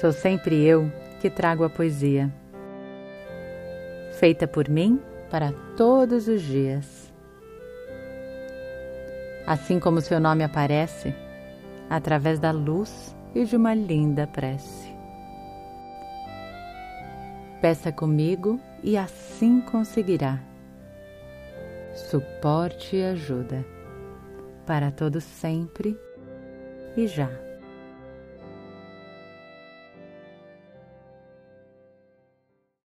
Sou sempre eu que trago a poesia, feita por mim para todos os dias. Assim como seu nome aparece através da luz e de uma linda prece. Peça comigo e assim conseguirá suporte e ajuda para todo sempre e já.